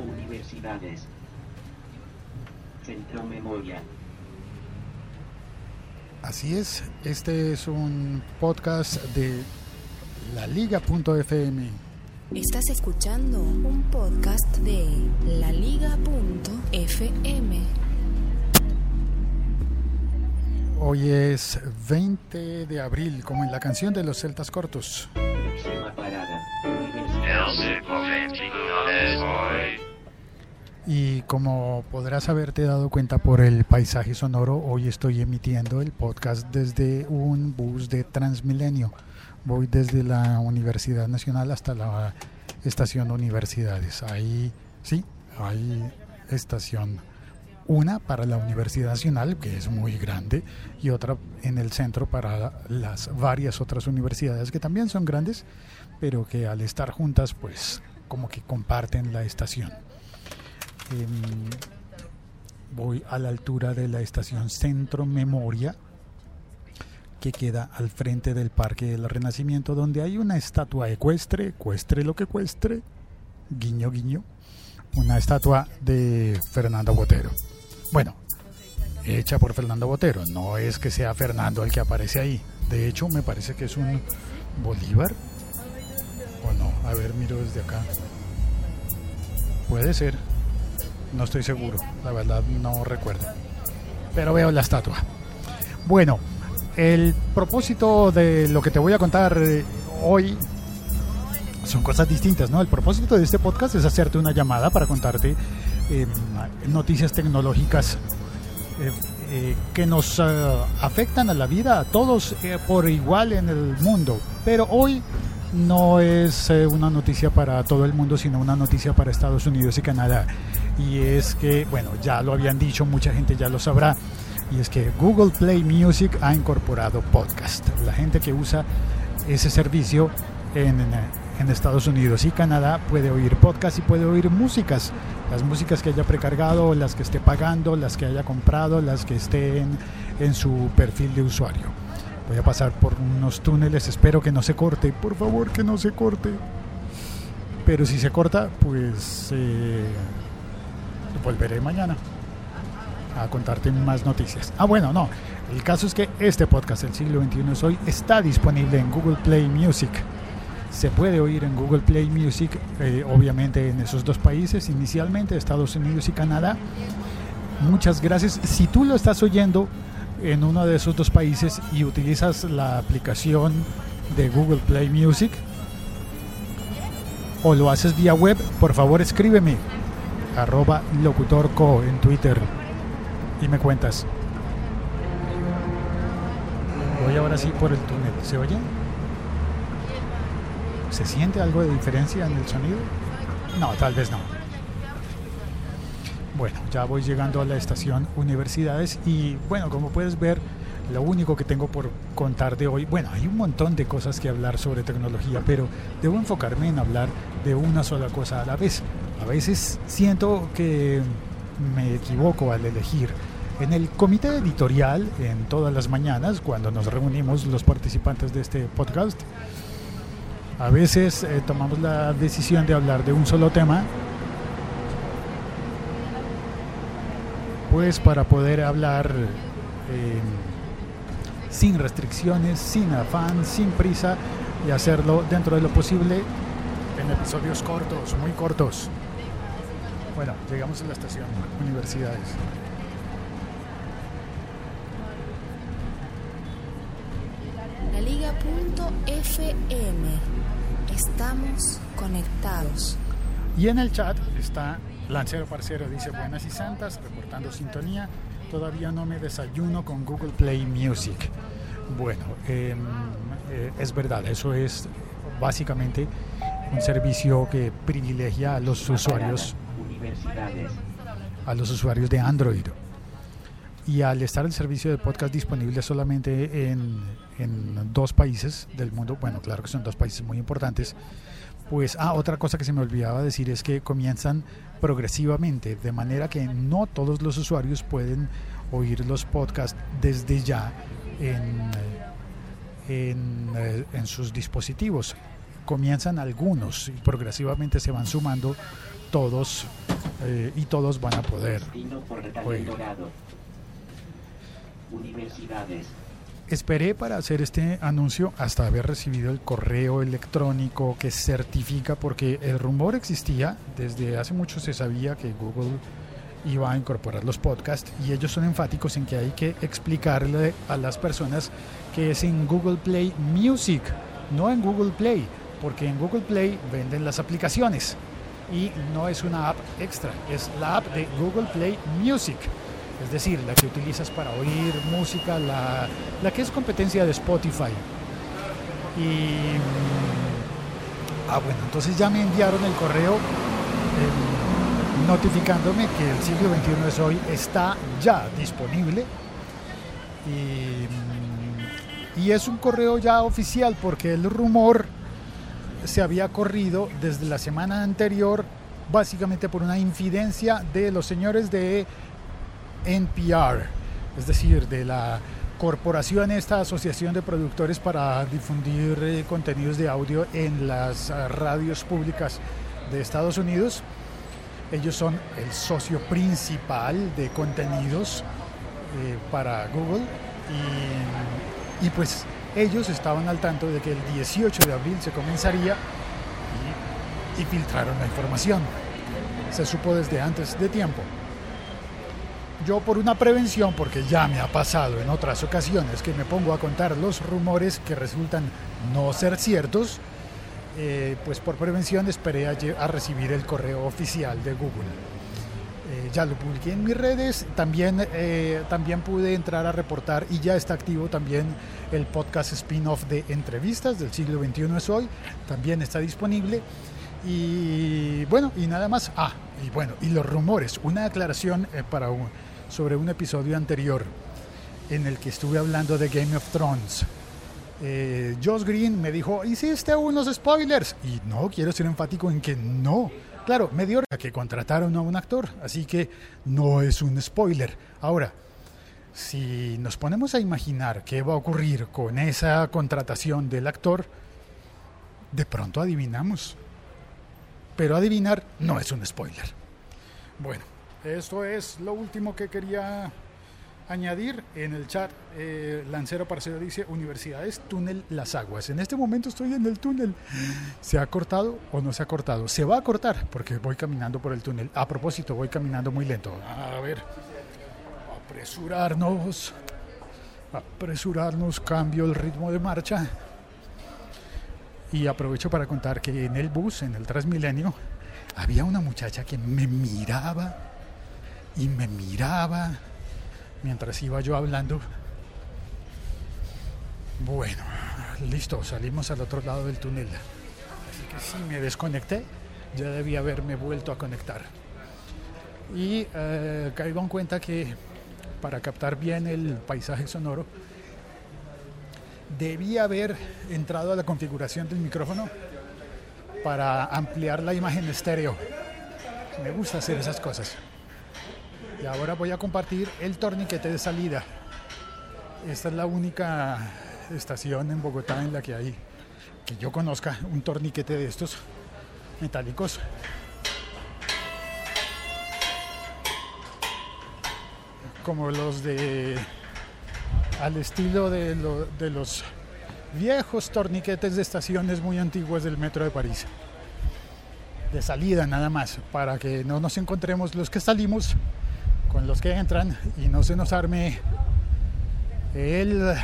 Universidades. Centro Memoria. Así es, este es un podcast de la Liga.fm. Estás escuchando un podcast de laliga.fm. Hoy es 20 de abril, como en la canción de los Celtas Cortos. Próxima parada. Universidades. Y como podrás haberte dado cuenta por el paisaje sonoro, hoy estoy emitiendo el podcast desde un bus de Transmilenio. Voy desde la Universidad Nacional hasta la estación Universidades. Ahí, sí, hay estación. Una para la Universidad Nacional, que es muy grande, y otra en el centro para las varias otras universidades que también son grandes, pero que al estar juntas, pues como que comparten la estación. Em, voy a la altura de la estación Centro Memoria, que queda al frente del Parque del Renacimiento, donde hay una estatua ecuestre, cuestre lo que cuestre, guiño guiño, una estatua de Fernando Botero. Bueno, hecha por Fernando Botero, no es que sea Fernando el que aparece ahí. De hecho, me parece que es un Bolívar. ¿O no? A ver, miro desde acá. Puede ser. No estoy seguro. La verdad no recuerdo. Pero veo la estatua. Bueno, el propósito de lo que te voy a contar eh, hoy son cosas distintas, ¿no? El propósito de este podcast es hacerte una llamada para contarte eh, noticias tecnológicas eh, eh, que nos afectan a la vida a todos por igual en el mundo. Pero hoy no es eh, una noticia para todo el mundo, sino una noticia para Estados Unidos y Canadá. Y es que, bueno, ya lo habían dicho, mucha gente ya lo sabrá. Y es que Google Play Music ha incorporado podcast. La gente que usa ese servicio en, en Estados Unidos y Canadá puede oír podcast y puede oír músicas. Las músicas que haya precargado, las que esté pagando, las que haya comprado, las que estén en su perfil de usuario. Voy a pasar por unos túneles, espero que no se corte, por favor que no se corte. Pero si se corta, pues eh, volveré mañana a contarte más noticias. Ah, bueno, no. El caso es que este podcast, El siglo XXI es hoy, está disponible en Google Play Music. Se puede oír en Google Play Music, eh, obviamente en esos dos países, inicialmente Estados Unidos y Canadá. Muchas gracias. Si tú lo estás oyendo en uno de esos dos países y utilizas la aplicación de Google Play Music o lo haces vía web, por favor escríbeme arroba locutorco en Twitter y me cuentas. Voy ahora sí por el túnel. ¿Se oye? ¿Se siente algo de diferencia en el sonido? No, tal vez no. Bueno, ya voy llegando a la estación Universidades y bueno, como puedes ver, lo único que tengo por contar de hoy, bueno, hay un montón de cosas que hablar sobre tecnología, pero debo enfocarme en hablar de una sola cosa a la vez. A veces siento que me equivoco al elegir. En el comité editorial, en todas las mañanas, cuando nos reunimos los participantes de este podcast, a veces eh, tomamos la decisión de hablar de un solo tema, pues para poder hablar eh, sin restricciones, sin afán, sin prisa y hacerlo dentro de lo posible en episodios cortos, muy cortos. Bueno, llegamos a la estación Universidades. Laliga.fm. Estamos conectados. Y en el chat está Lancero Parcero, dice buenas y santas, reportando sintonía. Todavía no me desayuno con Google Play Music. Bueno, eh, eh, es verdad, eso es básicamente un servicio que privilegia a los usuarios, a los usuarios de Android. Y al estar el servicio de podcast disponible solamente en, en dos países del mundo, bueno, claro que son dos países muy importantes, pues, ah, otra cosa que se me olvidaba decir es que comienzan progresivamente, de manera que no todos los usuarios pueden oír los podcasts desde ya en, en, eh, en sus dispositivos. Comienzan algunos y progresivamente se van sumando todos eh, y todos van a poder. Universidades. Esperé para hacer este anuncio hasta haber recibido el correo electrónico que certifica, porque el rumor existía, desde hace mucho se sabía que Google iba a incorporar los podcasts y ellos son enfáticos en que hay que explicarle a las personas que es en Google Play Music, no en Google Play, porque en Google Play venden las aplicaciones y no es una app extra, es la app de Google Play Music. Es decir, la que utilizas para oír música, la, la que es competencia de Spotify. Y. mm, Ah, bueno, entonces ya me enviaron el correo eh, notificándome que el siglo XXI es hoy está ya disponible. Y, mm, y es un correo ya oficial porque el rumor se había corrido desde la semana anterior, básicamente por una infidencia de los señores de NPR, es decir, de la corporación, esta asociación de productores para difundir eh, contenidos de audio en las ah, radios públicas de Estados Unidos. Ellos son el socio principal de contenidos eh, para Google y, pues ellos estaban al tanto de que el 18 de abril se comenzaría y filtraron la información. Se supo desde antes de tiempo. Yo por una prevención, porque ya me ha pasado en otras ocasiones que me pongo a contar los rumores que resultan no ser ciertos, eh, pues por prevención esperé a, recibir el correo oficial de Google. Eh, ya lo publiqué en mis redes, también, eh, también pude entrar a reportar y ya está activo también el podcast spin-off de entrevistas del siglo XXI es hoy, también está disponible. Y bueno, y nada más. Ah, y bueno, y los rumores. Una aclaración para un- sobre un episodio anterior en el que estuve hablando de Game of Thrones. Eh, Josh Green me dijo, hiciste unos spoilers. Y no, quiero ser enfático en que no. Claro, me dio que contrataron a un actor, así que no es un spoiler. Ahora, si nos ponemos a imaginar qué va a ocurrir con esa contratación del actor, de pronto adivinamos. Pero adivinar no es un spoiler. Bueno, esto es lo último que quería añadir en el chat. eh, Lancero Parcero dice Universidades, túnel Las Aguas. En este momento estoy en el túnel. ¿Se ha cortado o no se ha cortado? Se va a cortar porque voy caminando por el túnel. A propósito, voy caminando muy lento. A ver, apresurarnos. Apresurarnos, cambio el ritmo de marcha. Y aprovecho para contar que en el bus, en el Transmilenio, había una muchacha que me miraba y me miraba mientras iba yo hablando. Bueno, listo, salimos al otro lado del túnel. Así que sí, me desconecté, ya debía haberme vuelto a conectar. Y eh, caigo en cuenta que para captar bien el paisaje sonoro, debía haber entrado a la configuración del micrófono para ampliar la imagen estéreo. Me gusta hacer esas cosas. Y ahora voy a compartir el torniquete de salida. Esta es la única estación en Bogotá en la que hay, que yo conozca, un torniquete de estos metálicos. Como los de al estilo de, de los viejos torniquetes de estaciones muy antiguas del metro de París. De salida nada más, para que no nos encontremos los que salimos con los que entran y no se nos arme el,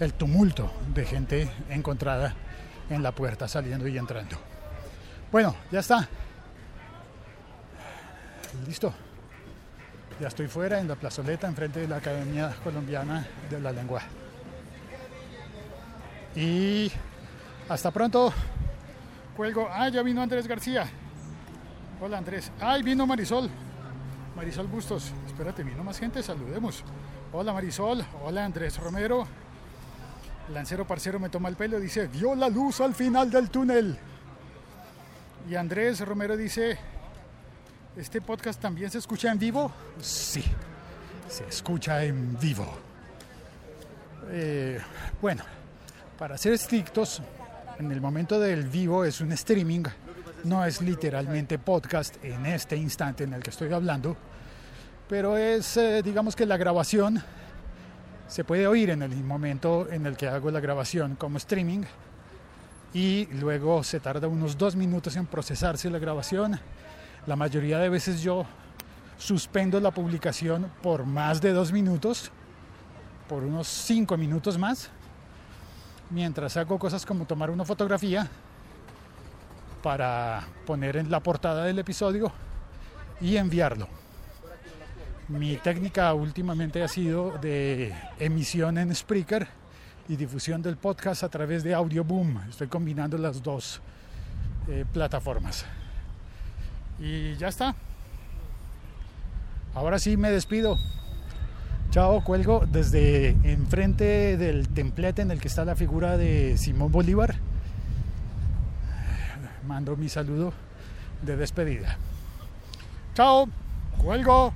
el tumulto de gente encontrada en la puerta saliendo y entrando. Bueno, ya está. Listo. Ya estoy fuera en la plazoleta enfrente de la Academia Colombiana de la Lengua. Y hasta pronto. Cuelgo. Ah, ya vino Andrés García. Hola Andrés. Ay, vino Marisol. Marisol Bustos. Espérate, vino más gente, saludemos. Hola Marisol. Hola Andrés Romero. Lancero Parcero me toma el pelo, dice, vio la luz al final del túnel. Y Andrés Romero dice, ¿este podcast también se escucha en vivo? Sí, se escucha en vivo. Eh, bueno, para ser estrictos, en el momento del vivo es un streaming No es literalmente podcast en este instante en el que estoy hablando, pero es, eh, digamos que la grabación se puede oír en el momento en el que hago la grabación como streaming y luego se tarda unos dos minutos en procesarse la grabación. La mayoría de veces yo suspendo la publicación por más de dos minutos, por unos cinco minutos más, mientras hago cosas como tomar una fotografía para poner en la portada del episodio y enviarlo. Mi técnica últimamente ha sido de emisión en Spreaker y difusión del podcast a través de Audio Boom. Estoy combinando las dos eh, plataformas. Y ya está. Ahora sí me despido. Chao, cuelgo desde enfrente del templete en el que está la figura de Simón Bolívar. Mando mi saludo de despedida. Chao, cuelgo.